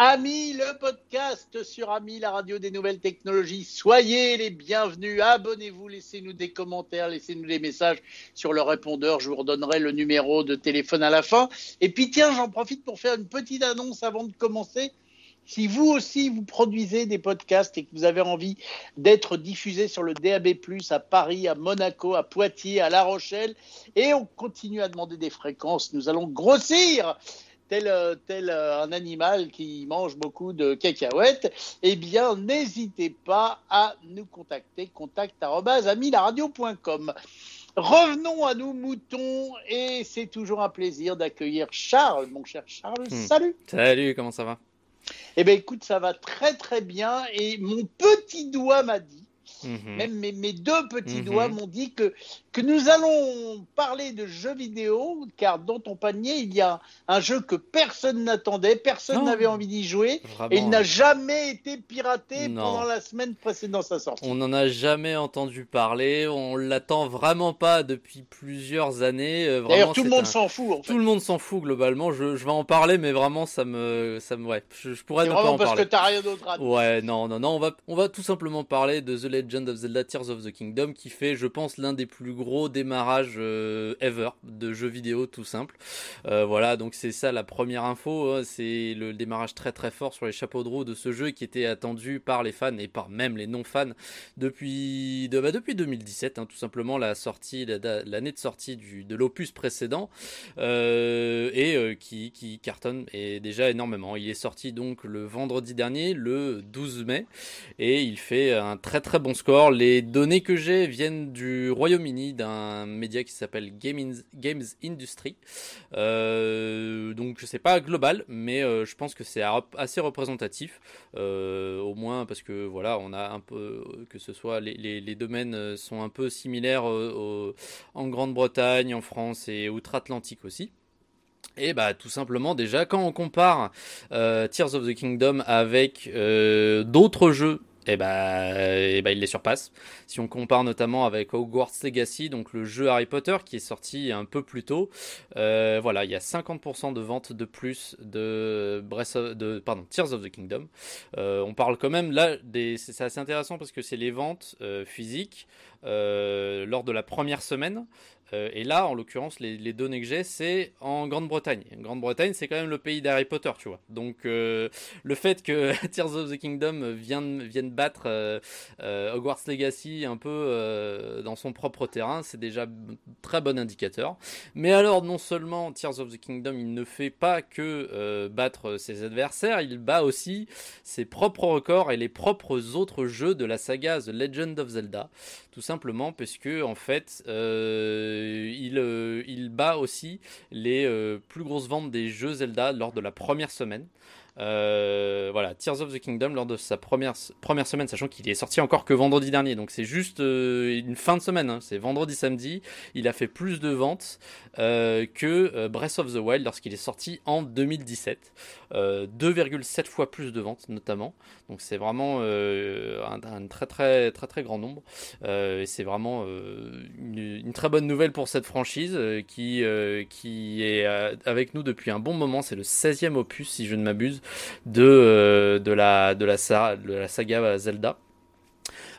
Amis, le podcast sur Ami, la radio des nouvelles technologies. Soyez les bienvenus. Abonnez-vous, laissez-nous des commentaires, laissez-nous des messages sur le répondeur. Je vous redonnerai le numéro de téléphone à la fin. Et puis tiens, j'en profite pour faire une petite annonce avant de commencer. Si vous aussi vous produisez des podcasts et que vous avez envie d'être diffusé sur le DAB+, à Paris, à Monaco, à Poitiers, à La Rochelle, et on continue à demander des fréquences, nous allons grossir tel, euh, tel euh, un animal qui mange beaucoup de cacahuètes, eh bien, n'hésitez pas à nous contacter, contact.amilaradio.com. Revenons à nos moutons et c'est toujours un plaisir d'accueillir Charles, mon cher Charles. Hmm. Salut. Salut, comment ça va? Eh bien, écoute, ça va très très bien et mon petit doigt m'a dit, mhm. même mes, mes, deux petits mhm. doigts m'ont dit que que nous allons parler de jeux vidéo, car dans ton panier, il y a un jeu que personne n'attendait, personne n'avait envie d'y jouer, et il n'a jamais été piraté pendant la semaine précédant sa sortie. On n'en a jamais entendu parler, on l'attend vraiment pas depuis plusieurs années. Euh, D'ailleurs, tout le monde s'en fout. En fait. Tout le monde s'en fout globalement. Je, je, vais en parler, mais vraiment, ça me, ça me, ouais, je, pourrais ne pas en parce que t'as rien d'autre à dire. Ouais, non, non, non, on va, on va tout simplement parler de The Legend of Zelda Tears of the Kingdom, qui fait, je pense, l'un des plus gros démarrage euh, ever de jeux vidéo tout simple. Euh, voilà, donc c'est ça la première info. Hein. c'est le démarrage très très fort sur les chapeaux de roue de ce jeu qui était attendu par les fans et par même les non-fans depuis, de, bah, depuis 2017, hein, tout simplement la sortie, l'année de sortie de l'opus précédent euh, et qui, cartonne déjà énormément. Il est sorti donc le vendredi dernier, le 12 mai, et il fait un très très bon score. Les données que j'ai viennent du Royaume-Uni d'un média qui s'appelle Games, Industry. Euh, donc c'est pas global, mais euh, je pense que c'est assez représentatif, euh, au moins parce que voilà, on a un peu que ce soit les, les, domaines sont un peu similaires en Grande-Bretagne, en France et outre-Atlantique aussi. Et bah tout simplement déjà quand on compare Tears of the Kingdom avec d'autres jeux et bah, et il les surpasse. Si on compare notamment avec Hogwarts Legacy, donc le jeu Harry Potter qui est sorti un peu plus tôt, euh, voilà, il y a 50% de ventes de plus de, Breath Tears of the Kingdom. Euh, on parle quand même là, c'est assez intéressant parce que c'est les ventes euh, physiques lors de la première semaine. Euh, et là, en l'occurrence, les, données que j'ai, c'est en Grande-Bretagne. Grande-Bretagne, c'est quand même le pays d'Harry Potter, tu vois. Donc, euh, le fait que Tears of the Kingdom vienne, vienne battre euh, Hogwarts Legacy un peu dans son propre terrain, c'est déjà très bon indicateur. Mais alors, non seulement Tears of the Kingdom, il ne fait pas que battre ses adversaires, il bat aussi ses propres records et les propres autres jeux de la saga The Legend of Zelda. Tout simplement parce en fait, il, euh, il, bat aussi les euh, plus grosses ventes des jeux Zelda lors de la première semaine. Euh, voilà, Tears of the Kingdom lors de sa première, semaine, sachant qu'il est sorti encore que vendredi dernier, donc c'est juste euh, une fin de semaine, hein. c'est vendredi samedi, il a fait plus de ventes euh, que Breath of the Wild lorsqu'il est sorti en 2017, 2,7 fois plus de ventes notamment, donc c'est vraiment un, très très très très grand nombre, et c'est vraiment une, très bonne nouvelle pour cette franchise qui est avec nous depuis un bon moment, c'est le 16e opus si je ne m'abuse de, euh, de, la, de, la, de la saga Zelda.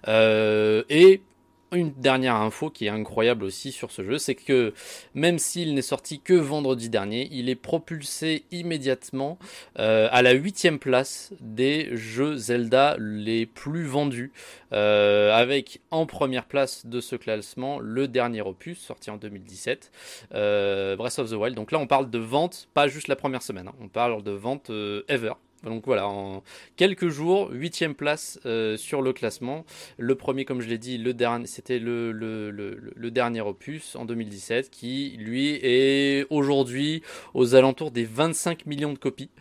Euh, et une dernière info qui est incroyable aussi sur ce jeu, c'est que même s'il n'est sorti que vendredi dernier, il est propulsé immédiatement euh, à la huitième place des jeux Zelda les plus vendus, avec en première place de ce classement le dernier opus sorti en 2017, Breath of the Wild. Donc là, on parle de vente, pas juste la première semaine, hein. on parle de vente ever. Donc voilà, en quelques jours, huitième place euh, sur le classement. Le premier, comme je l'ai dit, c'était le, dernier opus en 2017, qui lui est aujourd'hui aux alentours des 25 millions de copies.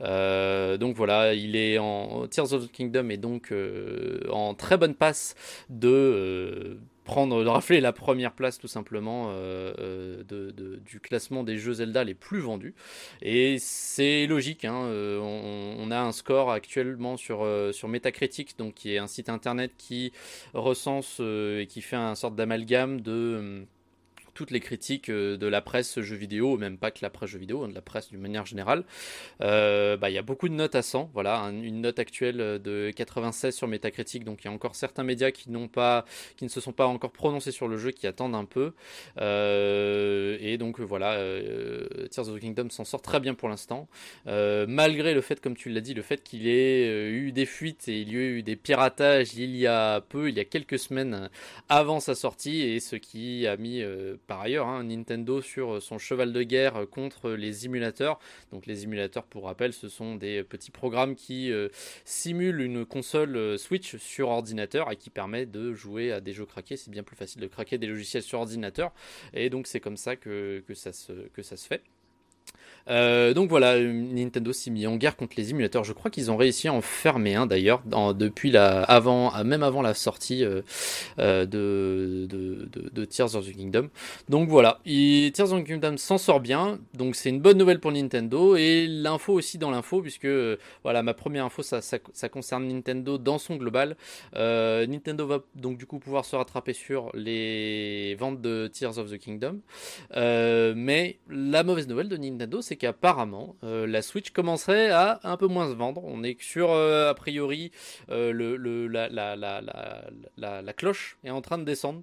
Euh, donc voilà, il est en Tears of the Kingdom et donc euh, en très bonne passe de prendre, de rafler la première place tout simplement euh, euh, du classement des jeux Zelda les plus vendus. Et c'est logique, hein, euh, on, a un score actuellement sur, sur Metacritic, donc qui est un site internet qui recense et qui fait un sorte d'amalgame de toutes les critiques de la presse jeux vidéo, même pas que la presse jeux vidéo, hein, de la presse d'une manière générale. Bah, il y a beaucoup de notes à 100, voilà, une note actuelle de 96 sur Metacritic, donc il y a encore certains médias qui n'ont pas, qui ne se sont pas encore prononcés sur le jeu, qui attendent un peu. et donc voilà, Tears of the Kingdom s'en sort très bien pour l'instant, malgré le fait, comme tu l'as dit, le fait qu'il ait eu des fuites et il y a eu des piratages il y a peu, il y a quelques semaines avant sa sortie, et ce qui a mis par ailleurs hein, Nintendo sur son cheval de guerre contre les émulateurs. Donc les émulateurs, pour rappel, ce sont des petits programmes qui euh, simulent une console euh, Switch sur ordinateur et qui permet de jouer à des jeux craqués. C'est bien plus facile de craquer des logiciels sur ordinateur. Et donc c'est comme ça que ça se fait. Euh, donc voilà, Nintendo s'est mis en guerre contre les émulateurs. Je crois qu'ils ont réussi à en fermer un d'ailleurs depuis la, avant, même avant la sortie euh, euh, de, Tears of the Kingdom. Donc voilà, Tears of the Kingdom s'en sort bien. Donc c'est une bonne nouvelle pour Nintendo et l'info aussi dans l'info puisque voilà ma première info ça, ça, concerne Nintendo dans son global. Nintendo va donc du coup pouvoir se rattraper sur les ventes de Tears of the Kingdom. mais la mauvaise nouvelle de Nintendo c'est qu'apparemment euh, la Switch commencerait à un peu moins se vendre. On est sur euh, a priori euh, le, la, la, la, la, cloche est en train de descendre.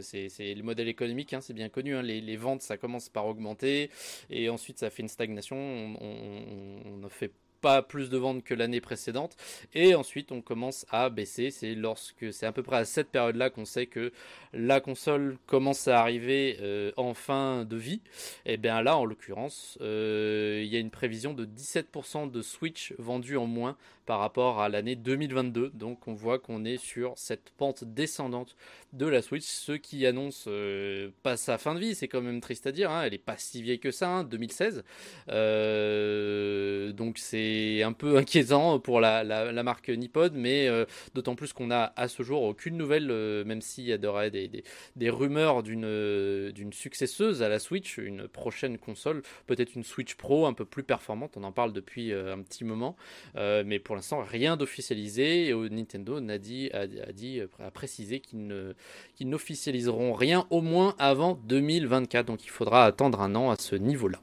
c'est le modèle économique, hein, c'est bien connu. Hein. les, ventes ça commence par augmenter et ensuite ça fait une stagnation. On, on, on ne fait pas plus de ventes que l'année précédente. Et ensuite, on commence à baisser. C'est lorsque c'est à peu près à cette période-là qu'on sait que la console commence à arriver euh, en fin de vie. Et bien là, en l'occurrence, euh, il y a une prévision de 17% de Switch vendus en moins par rapport à l'année 2022. Donc on voit qu'on est sur cette pente descendante de la Switch, ce qui annonce euh, pas sa fin de vie, c'est quand même triste à dire, hein. elle est pas si vieille que ça, 2016. Hein, donc c'est un peu inquiétant pour la, marque Nipod, mais euh, d'autant plus qu'on a à ce jour aucune nouvelle, euh, même s'il y aurait des, des, rumeurs d'une successeuse à la Switch, une prochaine console, peut-être une Switch Pro un peu plus performante, on en parle depuis euh, un petit moment, mais pour l'instant rien d'officialisé, et Nintendo a dit, a, dit, a précisé qu'ils n'officialiseront rien au moins avant 2024, donc il faudra attendre un an à ce niveau-là.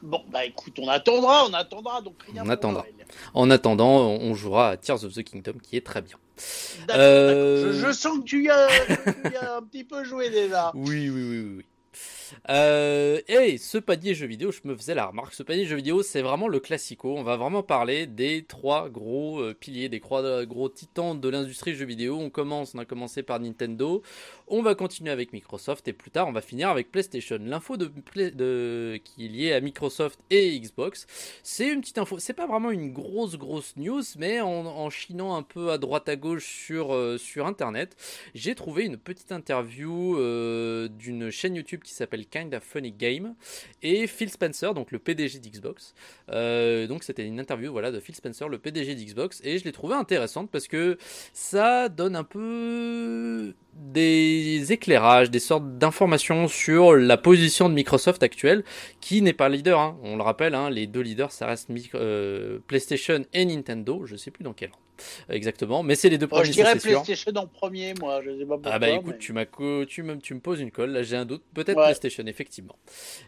Bon, bah écoute, on attendra, on attendra, donc rien On attendra. En attendant, on jouera à Tears of the Kingdom, qui est très bien. Euh, je, sens que tu y, as, un petit peu joué déjà. Oui, oui, oui, oui. Euh, et ce panier jeux vidéo, je me faisais la remarque, ce panier jeux vidéo, c'est vraiment le classico. On va vraiment parler des trois gros euh, piliers, des trois gros titans de l'industrie jeux vidéo. On commence, on a commencé par Nintendo, on va continuer avec Microsoft et plus tard, on va finir avec PlayStation. L'info qui est liée à Microsoft et Xbox, c'est une petite info. C'est pas vraiment une grosse grosse news, mais en, chinant un peu à droite à gauche sur euh, sur internet, j'ai trouvé une petite interview d'une chaîne YouTube qui s'appelle Kind of Funny Game et Phil Spencer, donc le PDG d'Xbox. Euh, donc c'était une interview voilà de Phil Spencer, le PDG d'Xbox, et je l'ai trouvé intéressante parce que ça donne un peu des éclairages, des sortes d'informations sur la position de Microsoft actuelle, qui n'est pas leader. Hein. On le rappelle, hein, les deux leaders, ça reste euh, PlayStation et Nintendo. Je sais plus dans quel ordre exactement, mais c'est les deux premiers. je dirais PlayStation en premier, moi. Je sais pas pourquoi, ah bah écoute, tu m'as tu me tu me poses une colle. Là, j'ai un doute. Peut-être PlayStation, effectivement.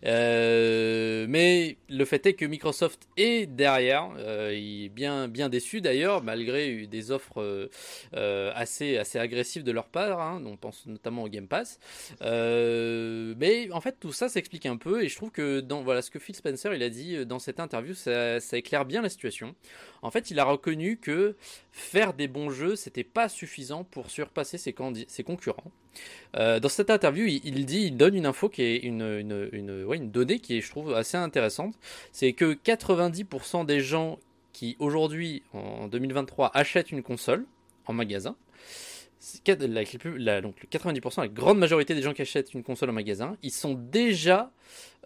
Euh, mais le fait est que Microsoft est derrière. Euh, il est bien bien déçu d'ailleurs, malgré des offres assez assez agressives de leur part. Hein. On pense notamment au Game Pass. Euh, mais en fait, tout ça s'explique un peu et je trouve que dans voilà ce que Phil Spencer il a dit euh, dans cette interview, ça, éclaire bien la situation. En fait, il a reconnu que faire des bons jeux, c'était pas suffisant pour surpasser ses, concurrents. Euh, dans cette interview, il, donne une info qui est une, donnée qui est, je trouve, assez intéressante. C'est que 90% des gens qui aujourd'hui, en 2023, achètent une console en magasin, la, donc le 90%, la grande majorité des gens qui achètent une console en magasin, ils sont déjà,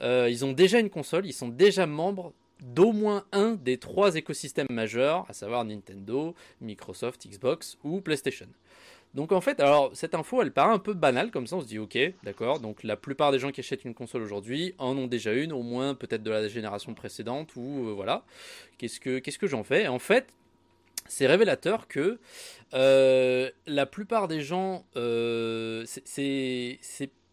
euh, ils ont déjà une console, ils sont déjà membres d'au moins un des trois écosystèmes majeurs, à savoir Nintendo, Microsoft, Xbox ou PlayStation. Donc en fait, alors cette info, elle paraît un peu banale comme ça, on se dit ok, d'accord. Donc la plupart des gens qui achètent une console aujourd'hui en ont déjà une, au moins peut-être de la génération précédente ou euh, voilà. Qu'est-ce que j'en fais? En fait, c'est révélateur que euh, la plupart des gens, euh, c'est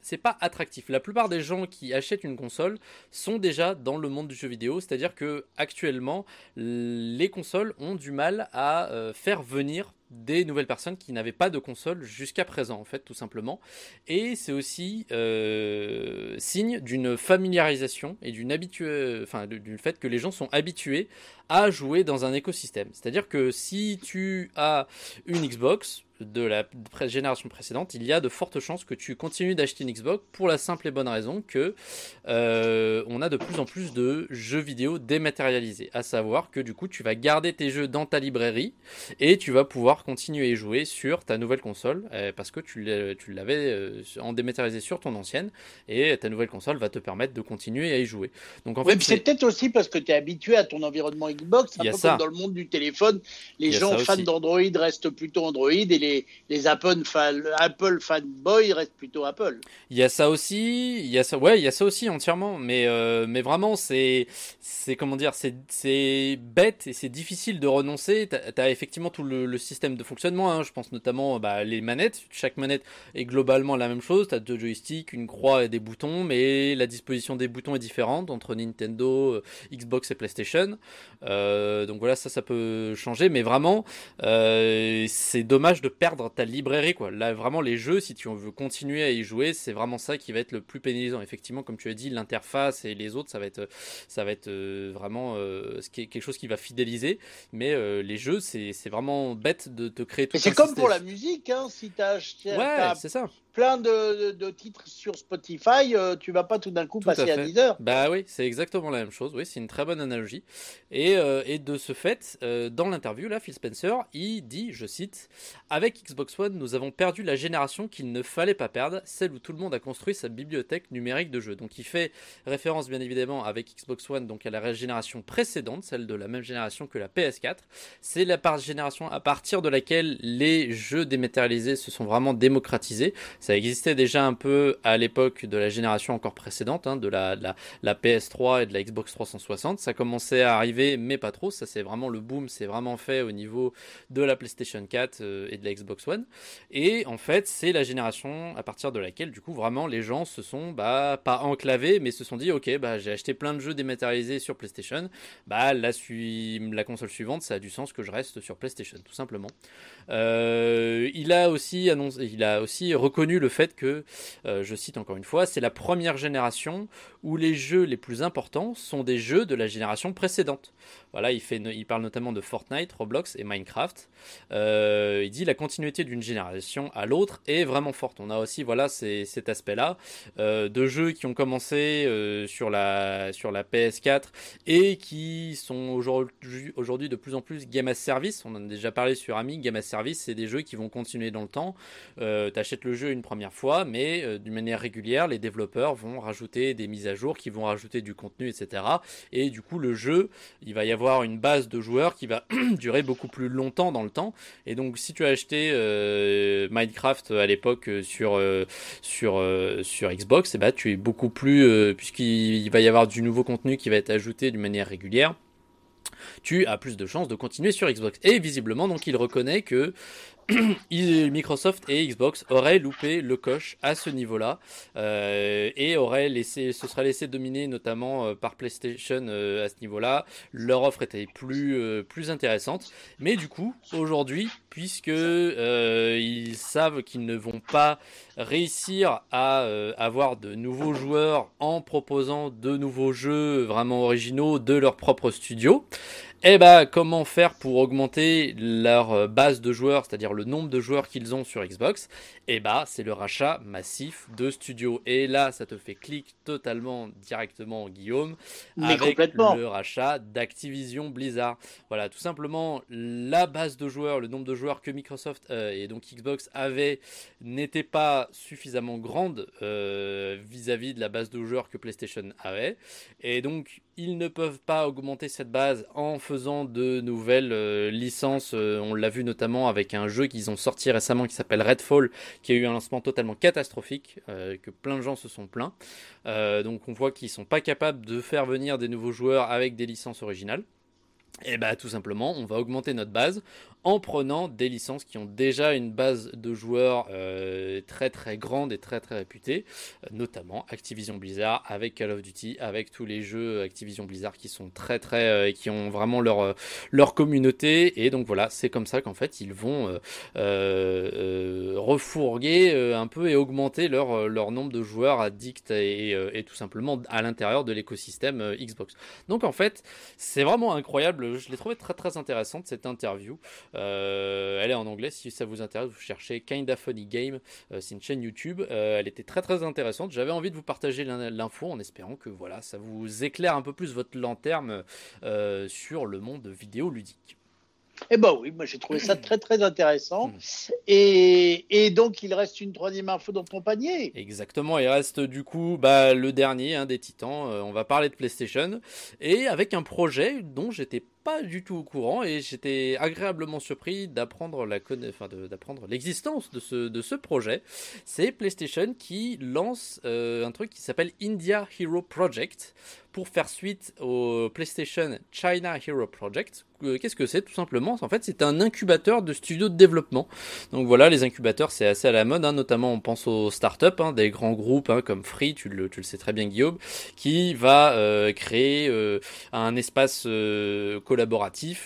c'est pas attractif. La plupart des gens qui achètent une console sont déjà dans le monde du jeu vidéo, c'est-à-dire que actuellement les consoles ont du mal à euh, faire venir des nouvelles personnes qui n'avaient pas de console jusqu'à présent, en fait, tout simplement. Et c'est aussi euh, signe d'une familiarisation et d'une habitude, enfin, du fait que les gens sont habitués à jouer dans un écosystème. C'est-à-dire que si tu as une Xbox, de la génération précédente, il y a de fortes chances que tu continues d'acheter une Xbox pour la simple et bonne raison que euh, on a de plus en plus de jeux vidéo dématérialisés. À savoir que du coup, tu vas garder tes jeux dans ta librairie et tu vas pouvoir continuer à jouer sur ta nouvelle console euh, parce que tu l'avais euh, en dématérialisé sur ton ancienne et ta nouvelle console va te permettre de continuer à y jouer. Donc en fait, c'est peut-être aussi parce que tu es habitué à ton environnement Xbox, un peu comme dans le monde du téléphone, les gens fans d'Android restent plutôt Android et les les, Apple, Apple fanboys restent plutôt Apple. Il y a ça aussi, il y a ça, ouais, il y a ça aussi entièrement, mais, euh, mais vraiment, c'est, c'est comment dire, c'est bête et c'est difficile de renoncer. Tu as, effectivement tout le, système de fonctionnement, hein. je pense notamment bah, les manettes. Chaque manette est globalement la même chose. Tu as deux joysticks, une croix et des boutons, mais la disposition des boutons est différente entre Nintendo, euh, Xbox et PlayStation. Euh, donc voilà, ça, ça peut changer, mais vraiment, c'est dommage de perdre ta librairie quoi. Là vraiment les jeux si tu veux continuer à y jouer, c'est vraiment ça qui va être le plus pénalisant. Effectivement comme tu as dit l'interface et les autres ça va être ça va être euh, vraiment euh, ce qui est quelque chose qui va fidéliser mais euh, les jeux c'est vraiment bête de te créer tout C'est comme pour la musique hein, si tu as Ouais, c'est ça plein de, titres sur Spotify, euh, tu vas pas tout d'un coup passer à, 10 heures. Bah oui, c'est exactement la même chose. Oui, c'est une très bonne analogie. Et, euh, de ce fait, euh, dans l'interview, là, Phil Spencer, il dit, je cite, Avec Xbox One, nous avons perdu la génération qu'il ne fallait pas perdre, celle où tout le monde a construit sa bibliothèque numérique de jeux. Donc il fait référence bien évidemment avec Xbox One donc à la génération précédente, celle de la même génération que la PS4. C'est la génération à partir de laquelle les jeux dématérialisés se sont vraiment démocratisés. Ça existait déjà un peu à l'époque de la génération encore précédente, hein, de, la, la, PS3 et de la Xbox 360. Ça commençait à arriver, mais pas trop. Ça, c'est vraiment le boom, c'est vraiment fait au niveau de la PlayStation 4 euh, et de la Xbox One. Et en fait, c'est la génération à partir de laquelle, du coup, vraiment, les gens se sont bah, pas enclavés, mais se sont dit, ok, bah, j'ai acheté plein de jeux dématérialisés sur PlayStation. Bah, la, la console suivante, ça a du sens que je reste sur PlayStation, tout simplement. Euh, il a aussi annoncé, il a aussi reconnu le fait que, euh, je cite encore une fois, c'est la première génération où les jeux les plus importants sont des jeux de la génération précédente. Voilà, il, fait, il parle notamment de Fortnite, Roblox et Minecraft. Euh, il dit la continuité d'une génération à l'autre est vraiment forte. On a aussi voilà cet aspect-là de jeux qui ont commencé sur, la, sur la PS4 et qui sont aujourd'hui, de plus en plus game as service. On en a déjà parlé sur Ami, game as service c'est des jeux qui vont continuer dans le temps. Euh, tu achètes le jeu une première fois, mais euh, d'une manière régulière, les développeurs vont rajouter des mises à jour, qui vont rajouter du contenu, etc. Et du coup, le jeu, il va y avoir une base de joueurs qui va durer beaucoup plus longtemps dans le temps. Et donc, si tu as acheté euh, Minecraft à l'époque sur, sur, sur Xbox, et eh ben, tu es beaucoup plus, puisqu'il va y avoir du nouveau contenu qui va être ajouté d'une manière régulière tu as plus de chances de continuer sur Xbox. Et visiblement, donc, il reconnaît que Microsoft et Xbox auraient loupé le coche à ce niveau-là euh, et auraient laissé, se serait laissé dominer notamment euh, par PlayStation euh, à ce niveau-là. Leur offre était plus plus intéressante, mais du coup aujourd'hui, puisque ils savent qu'ils ne vont pas réussir à avoir de nouveaux joueurs en proposant de nouveaux jeux vraiment originaux de leur propre studio, eh bah, comment faire pour augmenter leur euh, base de joueurs, c'est-à-dire le nombre de joueurs qu'ils ont sur Xbox? Eh bah, c'est le rachat massif de studios. Et là, ça te fait clic totalement directement, Guillaume, avec le rachat d'Activision Blizzard. Voilà, tout simplement, la base de joueurs, le nombre de joueurs que Microsoft euh, et donc Xbox avaient n'était pas suffisamment grande euh, vis-à-vis -vis de la base de joueurs que PlayStation avait. Et donc, ils ne peuvent pas augmenter cette base en faisant de nouvelles euh, licences. Euh, on l'a vu notamment avec un jeu qu'ils ont sorti récemment qui s'appelle Redfall, qui a eu un lancement totalement catastrophique, euh, que plein de gens se sont plaints. donc on voit qu'ils sont pas capables de faire venir des nouveaux joueurs avec des licences originales. et eh bah tout simplement, on va augmenter notre base en prenant des licences qui ont déjà une base de joueurs euh, très très grande et très très réputée, euh, notamment Activision Blizzard avec Call of Duty, avec tous les jeux Activision Blizzard qui sont très très euh, et qui ont vraiment leur communauté et donc voilà, c'est comme ça qu'en fait ils vont refourguer un peu et augmenter leur leur nombre de joueurs addicts et, et tout simplement à l'intérieur de l'écosystème Xbox. Donc en fait, c'est vraiment incroyable, je l'ai trouvé très très intéressante cette interview. Euh, elle est en anglais, si ça vous intéresse, vous cherchez Kinda Funny Game, euh, c'est une chaîne YouTube. Euh, elle était très très intéressante. J'avais envie de vous partager l'info en espérant que voilà, ça vous éclaire un peu plus votre lanterne sur le monde vidéoludique. Eh ben oui, moi j'ai trouvé ça très très intéressant. Hmm. Et, et, donc il reste une troisième info dans ton panier. Exactement, il reste du coup bah, le dernier hein, des titans. on va parler de PlayStation et avec un projet dont j'étais pas du tout au courant et j'étais agréablement surpris d'apprendre la d'apprendre l'existence de ce, projet. C'est PlayStation qui lance euh, un truc qui s'appelle India Hero Project pour faire suite au PlayStation China Hero Project. Euh, qu'est-ce que c'est tout simplement? En fait, c'est un incubateur de studios de développement. Donc voilà, les incubateurs, c'est assez à la mode, hein, notamment on pense aux startups, hein, des grands groupes hein, comme Free, tu le, sais très bien Guillaume, qui va euh, créer un espace collaboratif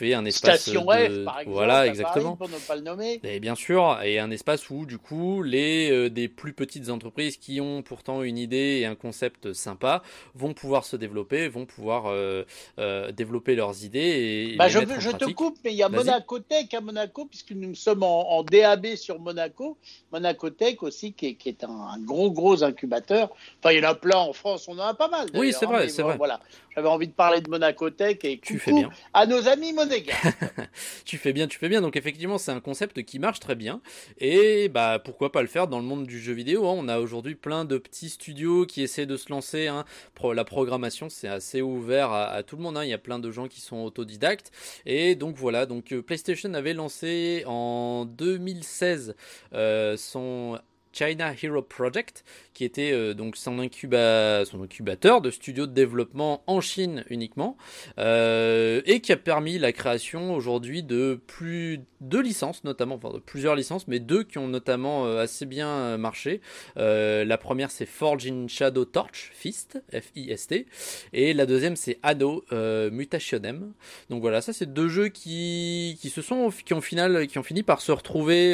et un espace Station F, par exemple, voilà exactement pour ne pas le nommer. Et bien sûr, et un espace où du coup les euh, des plus petites entreprises qui ont pourtant une idée et un concept sympa vont pouvoir se développer, vont pouvoir euh, euh, développer leurs idées. Et, bah, je, je te coupe, mais il y a Monaco Tech à Monaco puisque nous sommes en, DAB sur Monaco. Monaco Tech aussi qui est, qui est un, gros gros incubateur. Enfin, il y en a plein en France, on en a pas mal. Oui, c'est vrai, c'est vrai. Voilà, j'avais envie de parler de Monaco Tech et tu fais bien à nos amis monégasques. tu fais bien, tu fais bien. Donc effectivement, c'est un concept qui marche très bien. Et bah pourquoi pas le faire dans le monde du jeu vidéo. Hein. On a aujourd'hui plein de petits studios qui essaient de se lancer. Hein. La programmation, c'est assez ouvert à, tout le monde. Hein. Il y a plein de gens qui sont autodidactes. Et donc voilà. Donc euh, PlayStation avait lancé en 2016 euh, son China Hero Project, qui était euh, donc son, incuba son, incubateur de studio de développement en Chine uniquement, euh, et qui a permis la création aujourd'hui de plus de licences, notamment, enfin plusieurs licences, mais deux qui ont notamment euh, assez bien marché. la première c'est Forge in Shadow Torch Fist, F-I-S-T, et la deuxième c'est Anno Mutationem. Donc voilà, ça c'est deux jeux qui, qui se sont qui ont final qui ont fini par se retrouver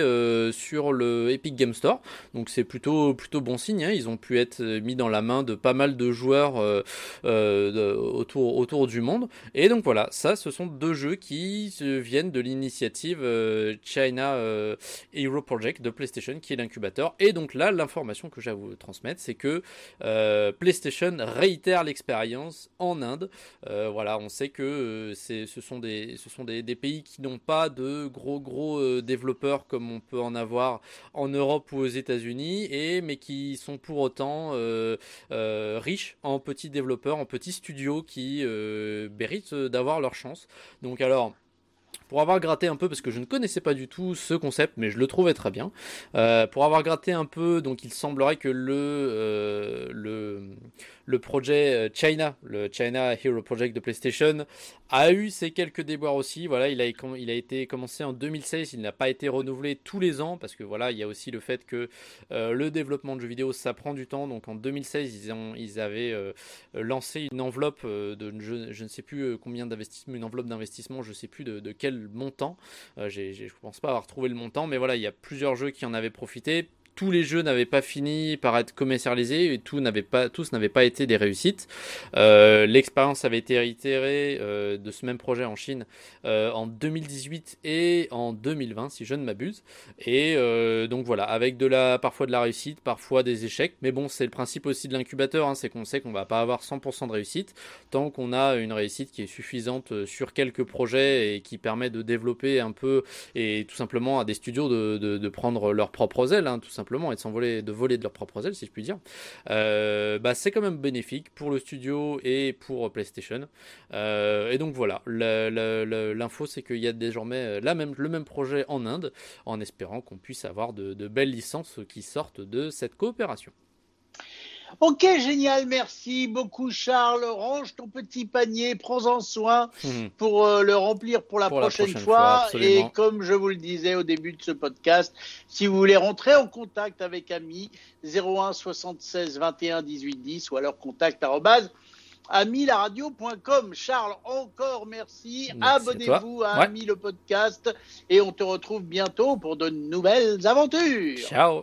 sur le Epic Game Store. Donc c'est plutôt plutôt bon signe. Hein. Ils ont pu être mis dans la main de pas mal de joueurs euh, euh, autour autour du monde. Et donc voilà, ça, ce sont deux jeux qui viennent de l'initiative euh, China Hero Project de PlayStation, qui est l'incubateur. Et donc là, l'information que j'ai à vous transmettre, c'est que PlayStation réitère l'expérience en Inde. voilà, on sait que ce sont des ce sont des pays qui n'ont pas de gros gros développeurs comme on peut en avoir en Europe ou aux États-Unis et mais qui sont pour autant euh, euh, riches en petits développeurs, en petits studios qui euh, méritent d'avoir leur chance. Donc alors pour avoir gratté un peu, parce que je ne connaissais pas du tout ce concept, mais je le trouvais très bien. pour avoir gratté un peu, donc il semblerait que le, le, le projet China, le China Hero Project de PlayStation, a eu ses quelques déboires aussi. Voilà, il a, il a été commencé en 2016, il n'a pas été renouvelé tous les ans parce que voilà, il y a aussi le fait que euh, le développement de jeux vidéo ça prend du temps. Donc en 2016, ils, ont, ils avaient euh, lancé une enveloppe euh, de je, je, ne sais plus combien d'investissement, une enveloppe d'investissement, je ne sais plus de, de quel montant. je ne pense pas avoir trouvé le montant, mais voilà, il y a plusieurs jeux qui en avaient profité tous les jeux n'avaient pas fini par être commercialisés et tout pas, tous n'avaient pas été des réussites. Euh, l'expérience avait été réitérée euh, de ce même projet en Chine euh, en 2018 et en 2020, si je ne m'abuse. Et donc voilà, avec de la, parfois de la réussite, parfois des échecs. Mais bon, c'est le principe aussi de l'incubateur, hein, c'est qu'on sait qu'on va pas avoir 100% de réussite tant qu'on a une réussite qui est suffisante sur quelques projets et qui permet de développer un peu et tout simplement à des studios de, de, prendre leurs propres ailes, hein, tout simplement et de s'envoler, de voler de leurs propres ailes, si je puis dire, euh, bah, c'est quand même bénéfique pour le studio et pour PlayStation. Euh, et donc voilà, l'info c'est qu'il y a désormais même, le même projet en Inde, en espérant qu'on puisse avoir de, belles licences qui sortent de cette coopération. Ok, génial, merci beaucoup Charles. Range ton petit panier, prends-en soin Mhm. pour euh, le remplir pour la Pour la prochaine, fois. Et comme je vous le disais au début de ce podcast, si vous voulez rentrer en contact avec Ami, 01 76 21 18 10 ou alors contact arrobase amilaradio.com. Charles, encore merci. Abonnez-vous à. Ouais. Ami le podcast et on te retrouve bientôt pour de nouvelles aventures. Ciao